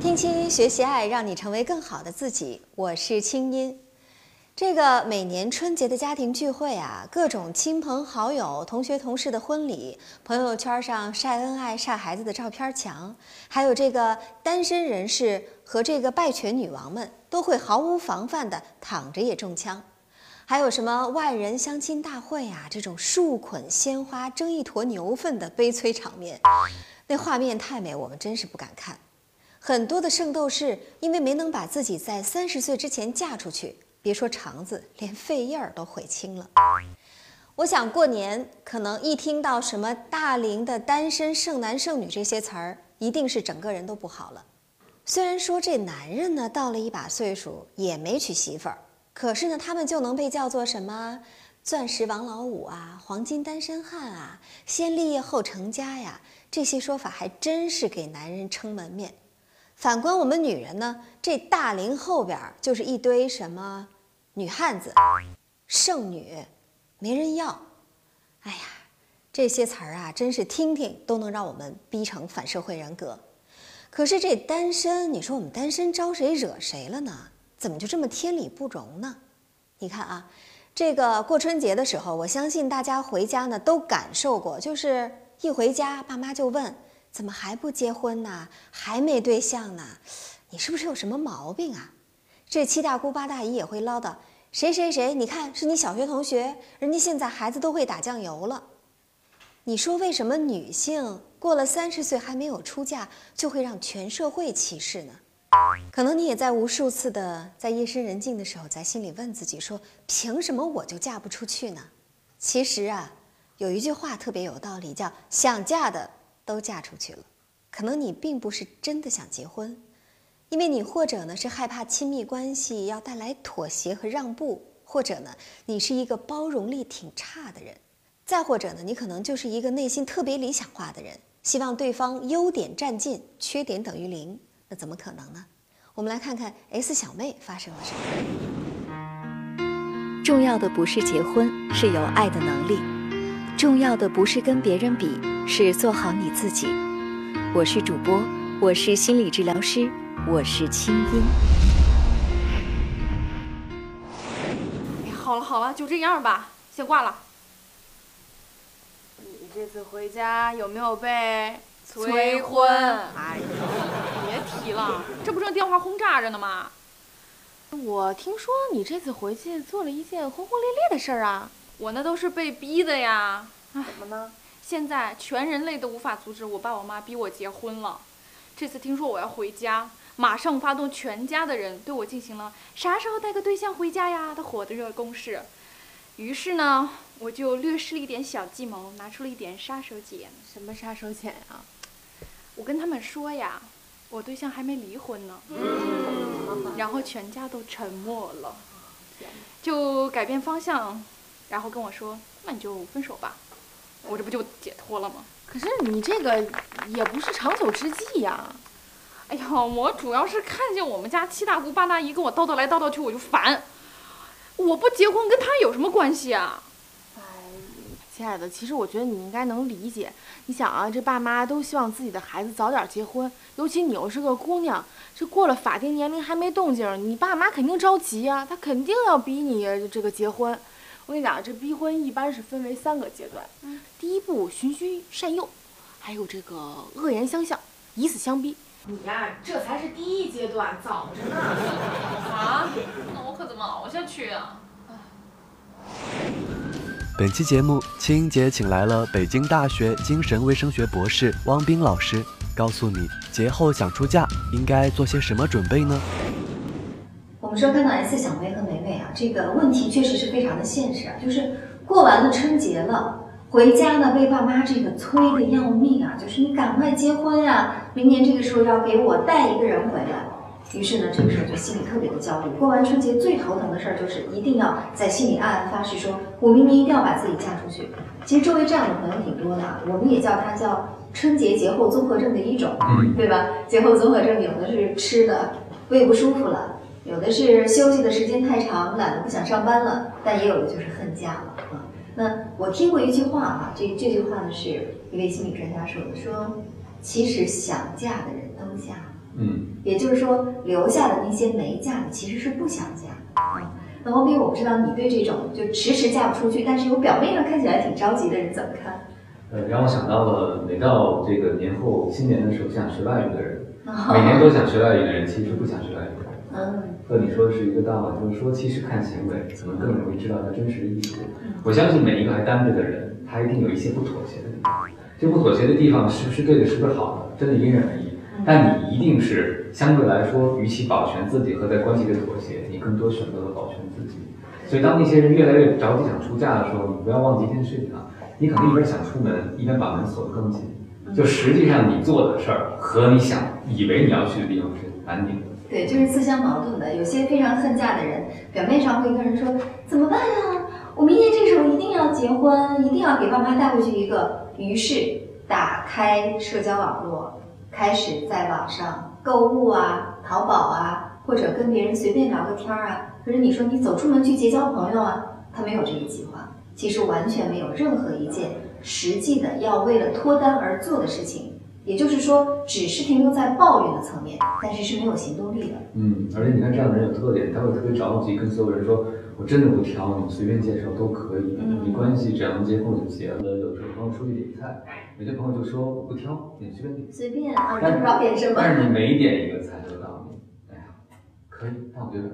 听清学习爱，让你成为更好的自己。我是清音。这个每年春节的家庭聚会啊，各种亲朋好友、同学同事的婚礼，朋友圈上晒恩爱、晒孩子的照片墙，还有这个单身人士和这个拜权女王们，都会毫无防范的躺着也中枪。还有什么万人相亲大会啊，这种数捆鲜花争一坨牛粪的悲催场面，那画面太美，我们真是不敢看。很多的圣斗士因为没能把自己在三十岁之前嫁出去。别说肠子，连肺叶儿都悔青了。我想过年可能一听到什么大龄的单身剩男剩女这些词儿，一定是整个人都不好了。虽然说这男人呢到了一把岁数也没娶媳妇儿，可是呢他们就能被叫做什么钻石王老五啊、黄金单身汉啊、先立业后成家呀，这些说法还真是给男人撑门面。反观我们女人呢，这大龄后边就是一堆什么。女汉子、剩女，没人要。哎呀，这些词儿啊，真是听听都能让我们逼成反社会人格。可是这单身，你说我们单身招谁惹谁了呢？怎么就这么天理不容呢？你看啊，这个过春节的时候，我相信大家回家呢都感受过，就是一回家，爸妈就问：怎么还不结婚呢？还没对象呢？你是不是有什么毛病啊？这七大姑八大姨也会唠叨，谁谁谁，你看是你小学同学，人家现在孩子都会打酱油了。你说为什么女性过了三十岁还没有出嫁，就会让全社会歧视呢？可能你也在无数次的在夜深人静的时候，在心里问自己说，凭什么我就嫁不出去呢？其实啊，有一句话特别有道理，叫想嫁的都嫁出去了。可能你并不是真的想结婚。因为你或者呢是害怕亲密关系要带来妥协和让步，或者呢你是一个包容力挺差的人，再或者呢你可能就是一个内心特别理想化的人，希望对方优点占尽，缺点等于零，那怎么可能呢？我们来看看 S 小妹发生了什么。重要的不是结婚，是有爱的能力；重要的不是跟别人比，是做好你自己。我是主播，我是心理治疗师。我是清音。哎，好了好了，就这样吧，先挂了。你这次回家有没有被催婚？哎呀，别提了，这不正电话轰炸着呢吗？我听说你这次回去做了一件轰轰烈烈的事儿啊！我那都是被逼的呀。怎么呢？现在全人类都无法阻止我爸我妈逼我结婚了。这次听说我要回家。马上发动全家的人对我进行了啥时候带个对象回家呀的火热攻势。于是呢，我就略施了一点小计谋，拿出了一点杀手锏。什么杀手锏啊？我跟他们说呀，我对象还没离婚呢。然后全家都沉默了，就改变方向，然后跟我说：“那你就分手吧。”我这不就解脱了吗？可是你这个也不是长久之计呀。哎呀，我主要是看见我们家七大姑八大姨跟我叨叨来叨叨去，我就烦。我不结婚跟他有什么关系啊？哎，亲爱的，其实我觉得你应该能理解。你想啊，这爸妈都希望自己的孩子早点结婚，尤其你又是个姑娘，这过了法定年龄还没动静，你爸妈肯定着急啊，他肯定要逼你这个结婚。我跟你讲，这逼婚一般是分为三个阶段。嗯，第一步循循善诱，还有这个恶言相向，以死相逼。你呀，这才是第一阶段，早着呢。啊？那我可怎么熬下去啊？本期节目，青音姐请来了北京大学精神卫生学博士汪冰老师，告诉你节后想出嫁应该做些什么准备呢？我们说看到 S 小妹和美美啊，这个问题确实是非常的现实啊，就是过完了春节了。回家呢，被爸妈这个催的要命啊！就是你赶快结婚呀，明年这个时候要给我带一个人回来。于是呢，这个时候就心里特别的焦虑。过完春节最头疼的事儿就是一定要在心里暗暗发誓，说我明年一定要把自己嫁出去。其实周围这样的朋友挺多的，我们也叫它叫春节节后综合症的一种，对吧？节后综合症有的是吃的胃不舒服了，有的是休息的时间太长，懒得不想上班了，但也有的就是恨嫁了啊。那我听过一句话啊，这这句话呢是一位心理专家说的，说其实想嫁的人都嫁了，嗯，也就是说留下的那些没嫁的其实是不想嫁。啊，那王斌，我不知道你对这种就迟迟嫁不出去，但是有表面上看起来挺着急的人怎么看？呃，让我想到了每到这个年后新年的时候想学外语的人，啊 每年都想学外语的人，其实不想学外语的人。嗯和你说的是一个道理，就是说，其实看行为可能更容易知道他真实的意图。我相信每一个还单着的人，他一定有一些不妥协的地方。这不妥协的地方是不是对的，是不是好的，真的因人而异。但你一定是相对来说，与其保全自己和在关系里妥协，你更多选择了保全自己。所以，当那些人越来越着急想出嫁的时候，你不要忘记一件事情啊，你可能一边想出门，一边把门锁得更紧。就实际上你做的事儿和你想以为你要去的地方是反拧的。对，就是自相矛盾的。有些非常恨嫁的人，表面上会跟人说怎么办呀？我明年这时候一定要结婚，一定要给爸妈带回去一个。于是打开社交网络，开始在网上购物啊、淘宝啊，或者跟别人随便聊个天儿啊。可是你说你走出门去结交朋友啊，他没有这个计划，其实完全没有任何一件实际的要为了脱单而做的事情。也就是说，只是停留在抱怨的层面，但是是没有行动力的。嗯，而且你看这样的人有特点，他会特别着急，跟所有人说：“我真的不挑，你随便介绍都可以，嗯没关系，只要能结婚我就结了。”有的时候朋友出去点菜，有些朋友就说：“我不挑，你随便点。随便啊，真不知道点什”么。但是你每点一个菜，他都告诉你：“哎呀，可以，但我觉得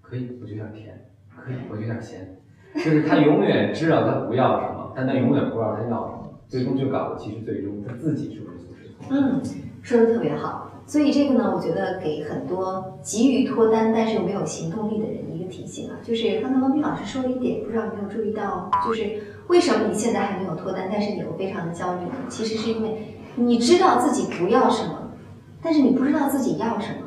可以，我觉得有点甜，可以，我觉得有点咸。”就是他永远知道他不要什么，但他永远不知道他要什么，最终就搞得其实最终他自己是不？嗯，说的特别好。所以这个呢，我觉得给很多急于脱单但是又没有行动力的人一个提醒啊，就是刚才王斌老师说了一点，不知道有没有注意到，就是为什么你现在还没有脱单，但是你又非常的焦虑呢？其实是因为你知道自己不要什么，但是你不知道自己要什么。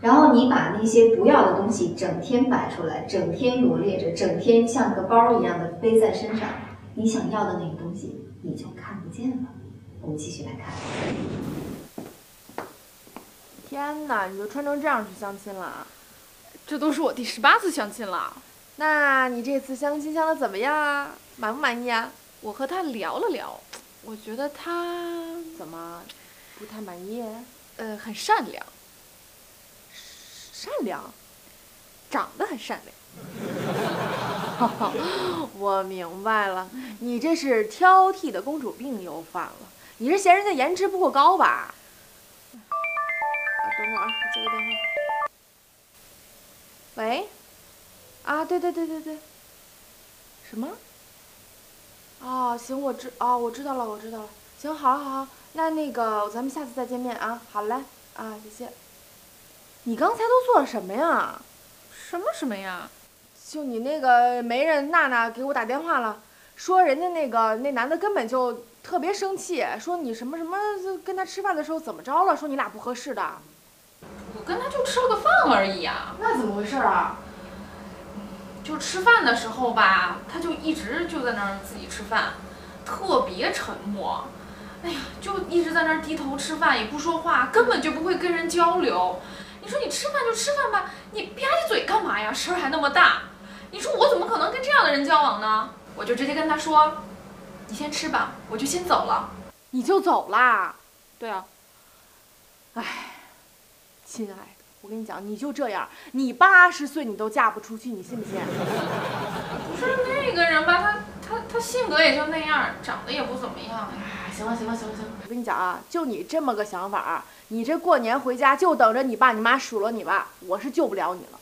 然后你把那些不要的东西整天摆出来，整天罗列着，整天像个包一样的背在身上，你想要的那个东西你就看不见了。我们继续来看。天哪，你就穿成这样去相亲了？这都是我第十八次相亲了。那你这次相亲相的怎么样啊？满不满意啊？我和他聊了聊，我觉得他怎么不太满意？呃很善良，善良？长得很善良。我明白了，你这是挑剔的公主病又犯了。你是嫌人家颜值不够高吧？啊，等会儿啊，我接个电话。喂？啊，对对对对对。什么？哦，行，我知哦，我知道了，我知道了。行，好，好，好，那那个咱们下次再见面啊。好嘞，啊，谢谢。你刚才都做了什么呀？什么什么呀？就你那个媒人娜娜给我打电话了，说人家那个那男的根本就特别生气，说你什么什么跟他吃饭的时候怎么着了，说你俩不合适的。我跟他就吃了个饭而已啊。那怎么回事啊？就吃饭的时候吧，他就一直就在那儿自己吃饭，特别沉默。哎呀，就一直在那儿低头吃饭，也不说话，根本就不会跟人交流。你说你吃饭就吃饭吧，你吧唧嘴干嘛呀？声儿还那么大。你说我怎么可能跟这样的人交往呢？我就直接跟他说：“你先吃吧，我就先走了。你就走啦？”对啊，唉，亲爱的，我跟你讲，你就这样，你八十岁你都嫁不出去，你信不信？不是那个人吧？他他他性格也就那样，长得也不怎么样。哎，行了行了行了行了，我跟你讲啊，就你这么个想法，你这过年回家就等着你爸你妈数落你吧，我是救不了你了。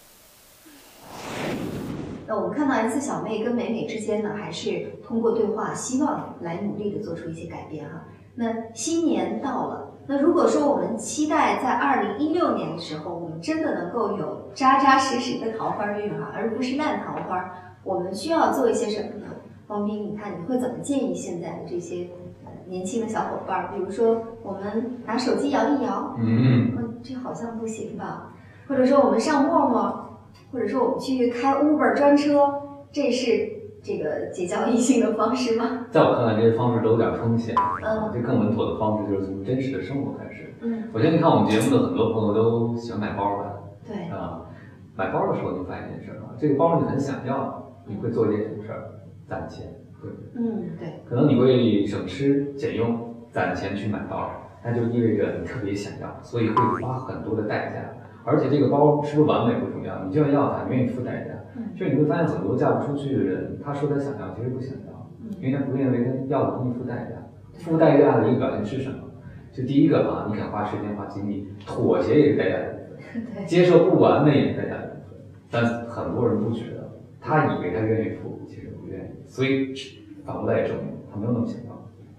那我们看到 S 小妹跟美美之间呢，还是通过对话，希望来努力的做出一些改变哈。那新年到了，那如果说我们期待在二零一六年的时候，我们真的能够有扎扎实实的桃花运哈，而不是烂桃花，我们需要做一些什么呢？王斌，你看你会怎么建议现在的这些呃年轻的小伙伴？比如说我们拿手机摇一摇，嗯，嗯，这好像不行吧？或者说我们上陌陌，或者说我们去开 Uber 专车，这是这个结交异性的方式吗？在我看来，这些方式都有点风险。嗯这更稳妥的方式就是从真实的生活开始。嗯，首先，你看我们节目的很多朋友都喜欢买包吧？对，啊，买包的时候，你发现一件事儿啊，这个包你很想要，你会做一件什么事儿？攒钱。对，嗯，对，可能你会省吃俭用攒钱去买包，那就意味着你特别想要，所以会花很多的代价。而且这个包是不是完美不重要，你就要要它，你愿意付代价。嗯就你会发现很多嫁不出去的人，他说他想要，其实不想要，因为他不认为他要的东西付代价。付代价的一个表现是什么？就第一个啊，你肯花时间花精力，妥协也是代价的部分，接受不完美也是代价的部分。但很多人不觉得，他以为他愿意付，其实不愿意，所以反过来也证明他没有那么想要。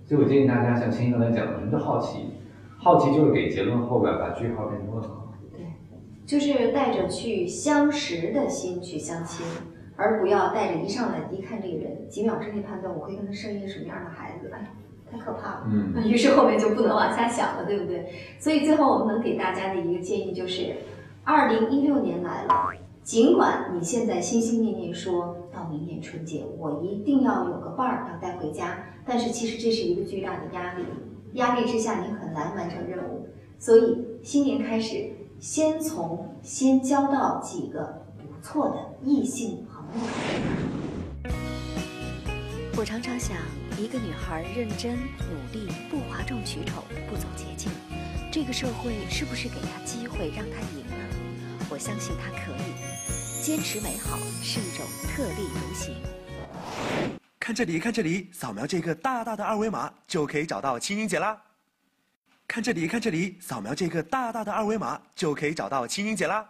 所以我建议大家像青青刚才讲的，什么叫好奇？好奇就是给结论后边把句号变成问号。就是带着去相识的心去相亲，而不要带着一上来一看这个人，几秒之内判断我会跟他生一个什么样的孩子，哎呀，太可怕了。嗯，于是后面就不能往下想了，对不对？所以最后我们能给大家的一个建议就是，二零一六年来了，尽管你现在心心念念说到明年春节我一定要有个伴儿要带回家，但是其实这是一个巨大的压力，压力之下你很难完成任务。所以新年开始，先从先交到几个不错的异性朋友。我常常想，一个女孩认真努力，不哗众取宠，不走捷径，这个社会是不是给她机会让她赢呢？我相信她可以。坚持美好是一种特立独行。看这里，看这里，扫描这个大大的二维码就可以找到青音姐啦。看这里，看这里，扫描这个大大的二维码就可以找到青音姐啦。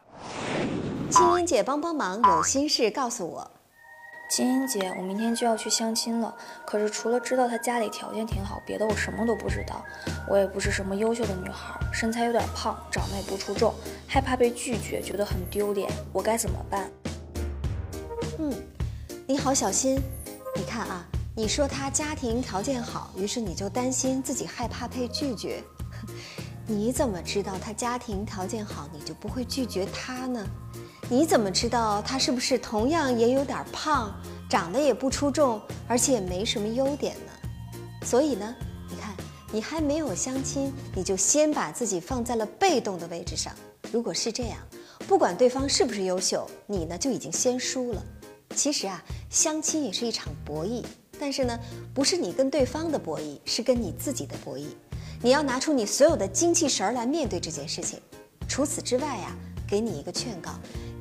青音姐帮帮忙，有心事告诉我。青音姐，我明天就要去相亲了，可是除了知道她家里条件挺好，别的我什么都不知道。我也不是什么优秀的女孩，身材有点胖，长得也不出众，害怕被拒绝，觉得很丢脸，我该怎么办？嗯，你好小心。你看啊，你说她家庭条件好，于是你就担心自己害怕被拒绝。你怎么知道他家庭条件好，你就不会拒绝他呢？你怎么知道他是不是同样也有点胖，长得也不出众，而且也没什么优点呢？所以呢，你看，你还没有相亲，你就先把自己放在了被动的位置上。如果是这样，不管对方是不是优秀，你呢就已经先输了。其实啊，相亲也是一场博弈，但是呢，不是你跟对方的博弈，是跟你自己的博弈。你要拿出你所有的精气神儿来面对这件事情。除此之外呀、给你一个劝告，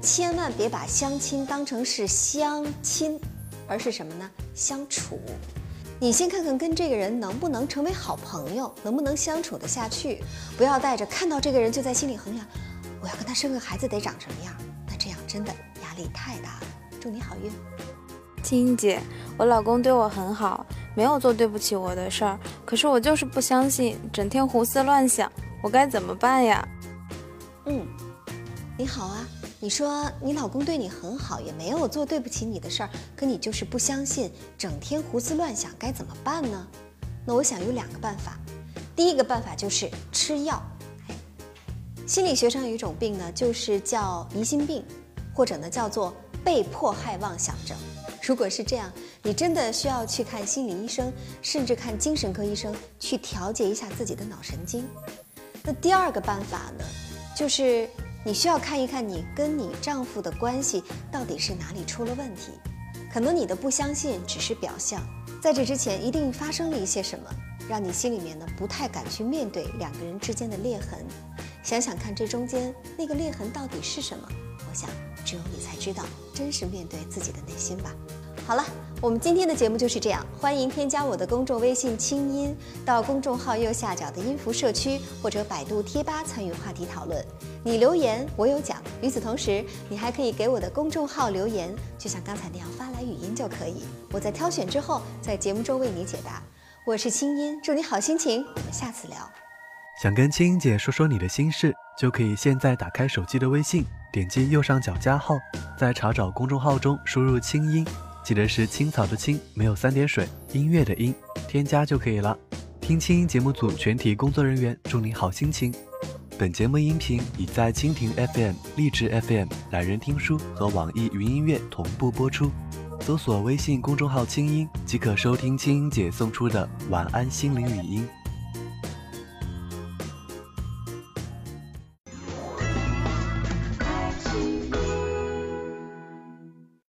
千万别把相亲当成是相亲，而是什么呢？相处。你先看看跟这个人能不能成为好朋友，能不能相处得下去，不要带着看到这个人就在心里衡量，我要跟他生个孩子得长什么样，那这样真的压力太大了。祝你好运。青姐，我老公对我很好，没有做对不起我的事儿，可是我就是不相信，整天胡思乱想，我该怎么办呀？嗯，你好啊。你说你老公对你很好，也没有做对不起你的事儿，可你就是不相信，整天胡思乱想，该怎么办呢？那我想有两个办法。第一个办法就是吃药。心理学上有一种病呢，就是叫疑心病，或者呢叫做被迫害妄想症。如果是这样，你真的需要去看心理医生，甚至看精神科医生，去调节一下自己的脑神经。那第二个办法呢，就是你需要看一看你跟你丈夫的关系到底是哪里出了问题。可能你的不相信只是表象，在这之前一定发生了一些什么，让你心里面呢不太敢去面对两个人之间的裂痕。想想看，这中间那个裂痕到底是什么？我想，只有你才知道，真实面对自己的内心吧。好了，我们今天的节目就是这样。欢迎添加我的公众微信“清音”，到公众号右下角的音符社区或者百度贴吧参与话题讨论。你留言，我有奖。与此同时，你还可以给我的公众号留言，就像刚才那样发来语音就可以。我在挑选之后，在节目中为你解答。我是清音，祝你好心情。我们下次聊。想跟清音姐说说你的心事，就可以现在打开手机的微信，点击右上角加号，在查找公众号中输入“清音”，记得是青草的青，没有三点水，音乐的音，添加就可以了。听青音节目组全体工作人员祝你好心情。本节目音频已在蜻蜓 FM、荔枝 FM、懒人听书和网易云音乐同步播出，搜索微信公众号“清音”即可收听青音姐送出的晚安心灵语音。